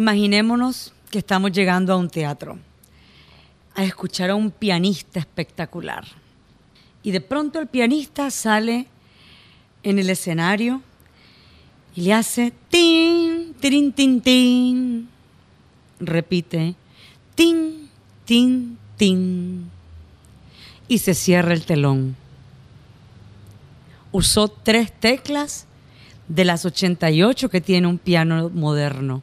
Imaginémonos que estamos llegando a un teatro, a escuchar a un pianista espectacular. Y de pronto el pianista sale en el escenario y le hace tin, tin, tin, tin. Repite, tin, tin, tin. Y se cierra el telón. Usó tres teclas de las 88 que tiene un piano moderno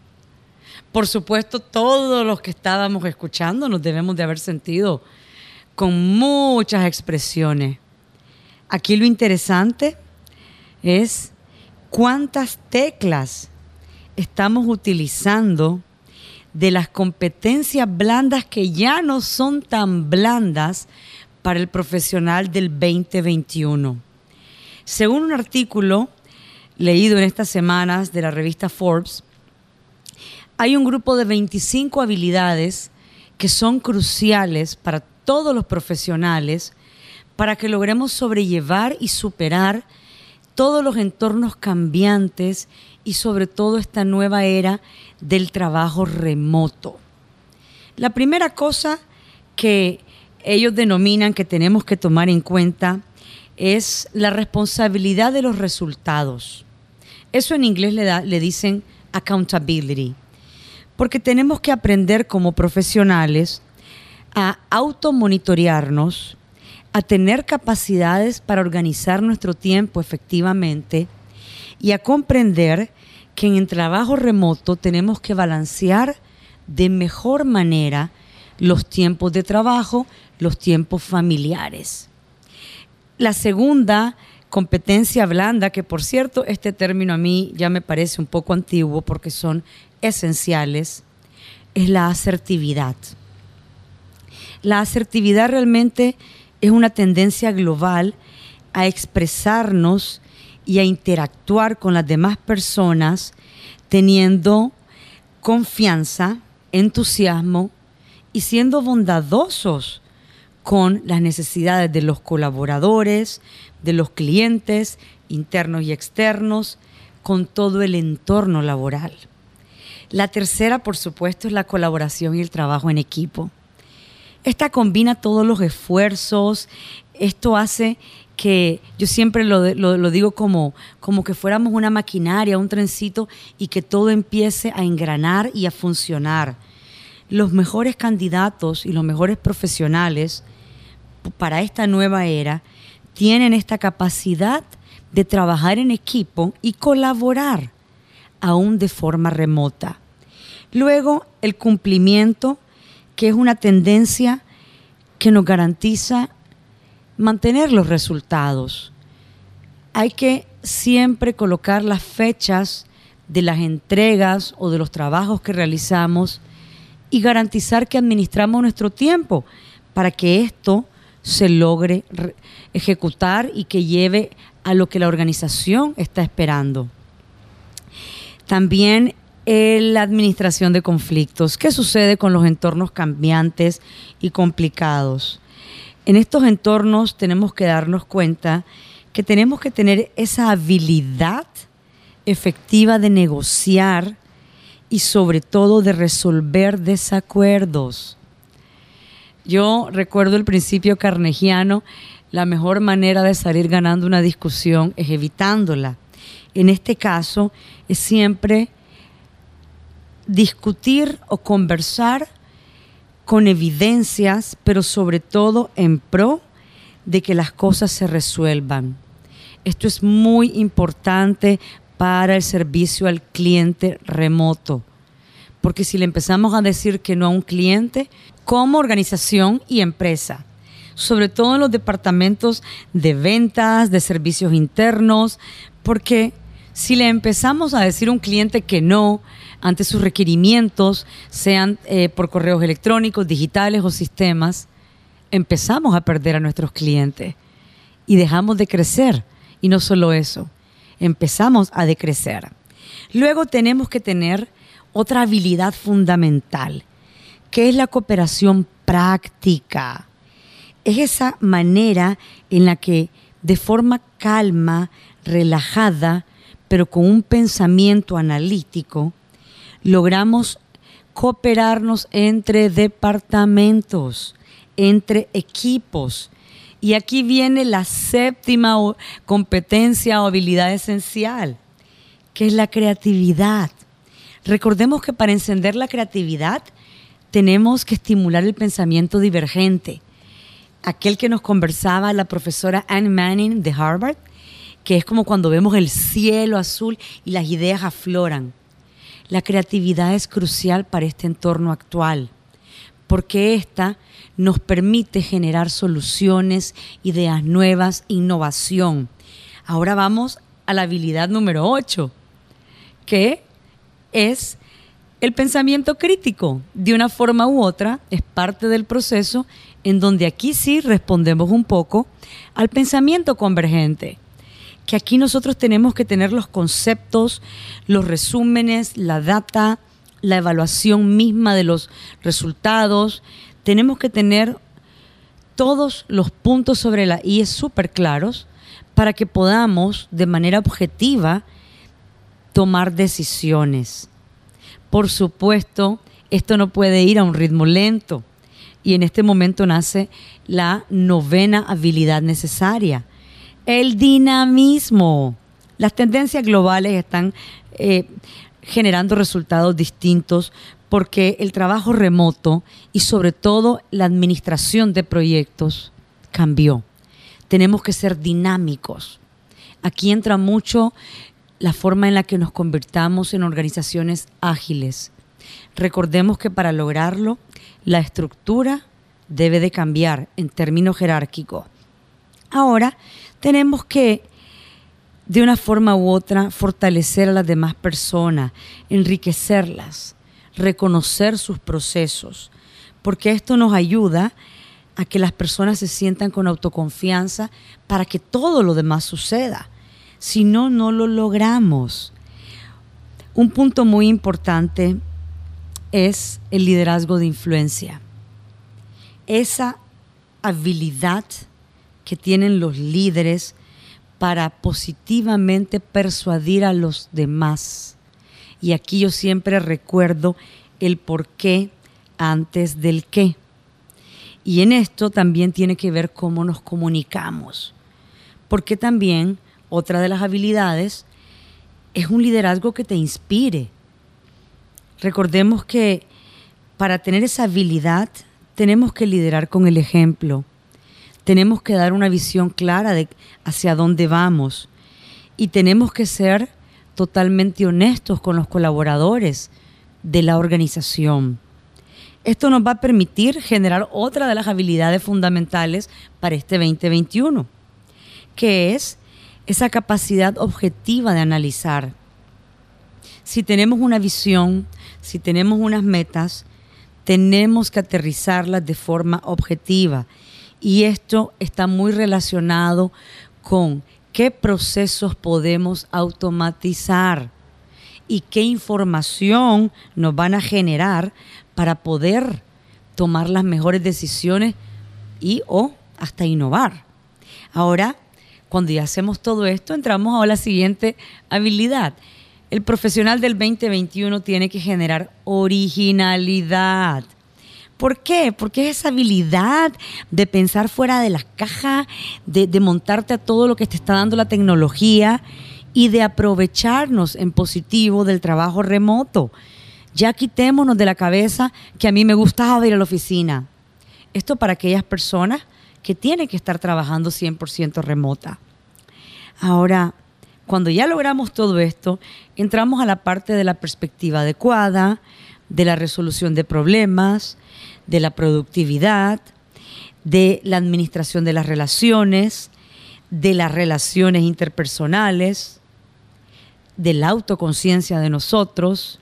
por supuesto, todos los que estábamos escuchando nos debemos de haber sentido con muchas expresiones. Aquí lo interesante es cuántas teclas estamos utilizando de las competencias blandas que ya no son tan blandas para el profesional del 2021. Según un artículo leído en estas semanas de la revista Forbes, hay un grupo de 25 habilidades que son cruciales para todos los profesionales para que logremos sobrellevar y superar todos los entornos cambiantes y sobre todo esta nueva era del trabajo remoto. La primera cosa que ellos denominan que tenemos que tomar en cuenta es la responsabilidad de los resultados. Eso en inglés le, le dicen accountability porque tenemos que aprender como profesionales a automonitorearnos, a tener capacidades para organizar nuestro tiempo efectivamente y a comprender que en el trabajo remoto tenemos que balancear de mejor manera los tiempos de trabajo, los tiempos familiares. La segunda competencia blanda, que por cierto este término a mí ya me parece un poco antiguo porque son esenciales es la asertividad. La asertividad realmente es una tendencia global a expresarnos y a interactuar con las demás personas teniendo confianza, entusiasmo y siendo bondadosos con las necesidades de los colaboradores, de los clientes internos y externos, con todo el entorno laboral. La tercera, por supuesto, es la colaboración y el trabajo en equipo. Esta combina todos los esfuerzos, esto hace que yo siempre lo, digo como, como que fuéramos una maquinaria, un trencito, y que todo empiece a engranar y a funcionar. Los mejores candidatos y los mejores profesionales para esta nueva era tienen esta capacidad de trabajar en equipo y colaborar aún de forma remota. Luego, el cumplimiento, que es una tendencia que nos garantiza mantener los resultados. Hay que siempre colocar las fechas de las entregas o de los trabajos que realizamos y garantizar que administramos nuestro tiempo para que esto se logre ejecutar y que lleve a lo que la organización está esperando. También la administración de conflictos. ¿Qué sucede con los entornos cambiantes y complicados? En estos entornos tenemos que darnos cuenta que tenemos que tener esa habilidad efectiva de negociar y sobre todo de resolver desacuerdos. Yo recuerdo el principio carnegiano, la mejor manera de salir ganando una discusión es evitándola en este caso es siempre discutir o conversar con evidencias, pero sobre todo en pro de que las cosas se resuelvan. Esto es muy importante para el servicio al cliente remoto, porque si le empezamos a decir que no a un cliente, como organización y empresa, sobre todo en los departamentos de ventas, de servicios internos, porque Si le empezamos a decir a un cliente que no ante sus requerimientos, sean eh, por correos electrónicos, digitales o sistemas, empezamos a perder a nuestros clientes y dejamos de crecer. Y no solo eso, empezamos a decrecer. Luego tenemos que tener otra habilidad fundamental, que es la cooperación práctica. Es esa manera en la que de forma calma, relajada, pero con un pensamiento analítico, logramos cooperarnos entre departamentos, entre equipos. Y aquí viene la séptima competencia o habilidad esencial, que es la creatividad. Recordemos que para encender la creatividad tenemos que estimular el pensamiento divergente. Aquel que nos conversaba la profesora Anne Manning de Harvard, que es como cuando vemos el cielo azul y las ideas afloran. La creatividad es crucial para este entorno actual, porque esta nos permite generar soluciones, ideas nuevas, innovación. Ahora vamos a la habilidad número 8, que es el pensamiento crítico. De una forma u otra, es parte del proceso en donde aquí sí respondemos un poco al pensamiento convergente que aquí nosotros tenemos que tener los conceptos, los resúmenes, la data, la evaluación misma de los resultados. Tenemos que tener todos los puntos sobre la I súper claros para que podamos de manera objetiva tomar decisiones. Por supuesto, esto no puede ir a un ritmo lento y en este momento nace la novena habilidad necesaria, el dinamismo. Las tendencias globales están eh, generando resultados distintos porque el trabajo remoto y sobre todo la administración de proyectos cambió. Tenemos que ser dinámicos. Aquí entra mucho la forma en la que nos convirtamos en organizaciones ágiles. Recordemos que para lograrlo, la estructura debe de cambiar en términos jerárquicos. Ahora, tenemos que, de una forma u otra, fortalecer a las demás personas, enriquecerlas, reconocer sus procesos, porque esto nos ayuda a que las personas se sientan con autoconfianza para que todo lo demás suceda. Si no, no lo logramos. Un punto muy importante es el liderazgo de influencia. Esa habilidad que tienen los líderes para positivamente persuadir a los demás. Y aquí yo siempre recuerdo el por qué antes del qué. Y en esto también tiene que ver cómo nos comunicamos. Porque también otra de las habilidades es un liderazgo que te inspire. Recordemos que para tener esa habilidad tenemos que liderar con el ejemplo tenemos que dar una visión clara de hacia dónde vamos y tenemos que ser totalmente honestos con los colaboradores de la organización. Esto nos va a permitir generar otra de las habilidades fundamentales para este 2021, que es esa capacidad objetiva de analizar. Si tenemos una visión, si tenemos unas metas, tenemos que aterrizarlas de forma objetiva y esto está muy relacionado con qué procesos podemos automatizar y qué información nos van a generar para poder tomar las mejores decisiones y o hasta innovar. Ahora, cuando ya hacemos todo esto, entramos a la siguiente habilidad. El profesional del 2021 tiene que generar originalidad. ¿Por qué? Porque es esa habilidad de pensar fuera de la caja, de, de, montarte a todo lo que te está dando la tecnología y de aprovecharnos en positivo del trabajo remoto. Ya quitémonos de la cabeza que a mí me gustaba ir a la oficina. Esto para aquellas personas que tienen que estar trabajando 100% remota. Ahora, cuando ya logramos todo esto, entramos a la parte de la perspectiva adecuada, de la resolución de problemas, de la productividad, de la administración de las relaciones, de las relaciones interpersonales. de la autoconciencia de nosotros,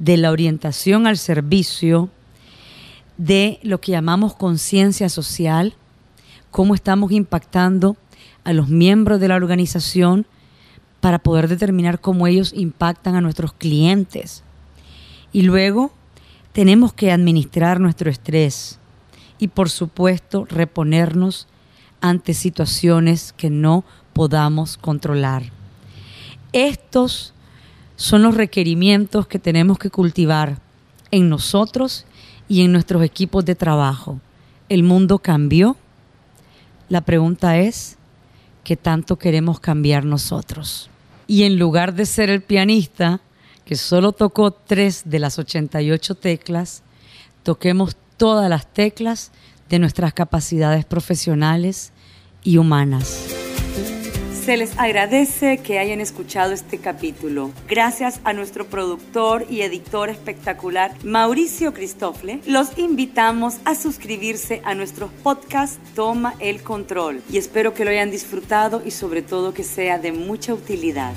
de la orientación al servicio, de lo que llamamos conciencia social, cómo estamos impactando a los miembros de la organización para poder determinar cómo ellos impactan a nuestros clientes. Y luego tenemos que administrar nuestro estrés y por supuesto reponernos ante situaciones que no podamos controlar. Estos son los requerimientos que tenemos que cultivar en nosotros y en nuestros equipos de trabajo. El mundo cambió. La pregunta es, ¿qué tanto queremos cambiar nosotros? Y en lugar de ser el pianista, que solo tocó tres de las 88 teclas, toquemos todas las teclas de nuestras capacidades profesionales y humanas. Se les agradece que hayan escuchado este capítulo. Gracias a nuestro productor y editor espectacular, Mauricio Cristofle, los invitamos a suscribirse a nuestro podcast Toma el Control y espero que lo hayan disfrutado y sobre todo que sea de mucha utilidad.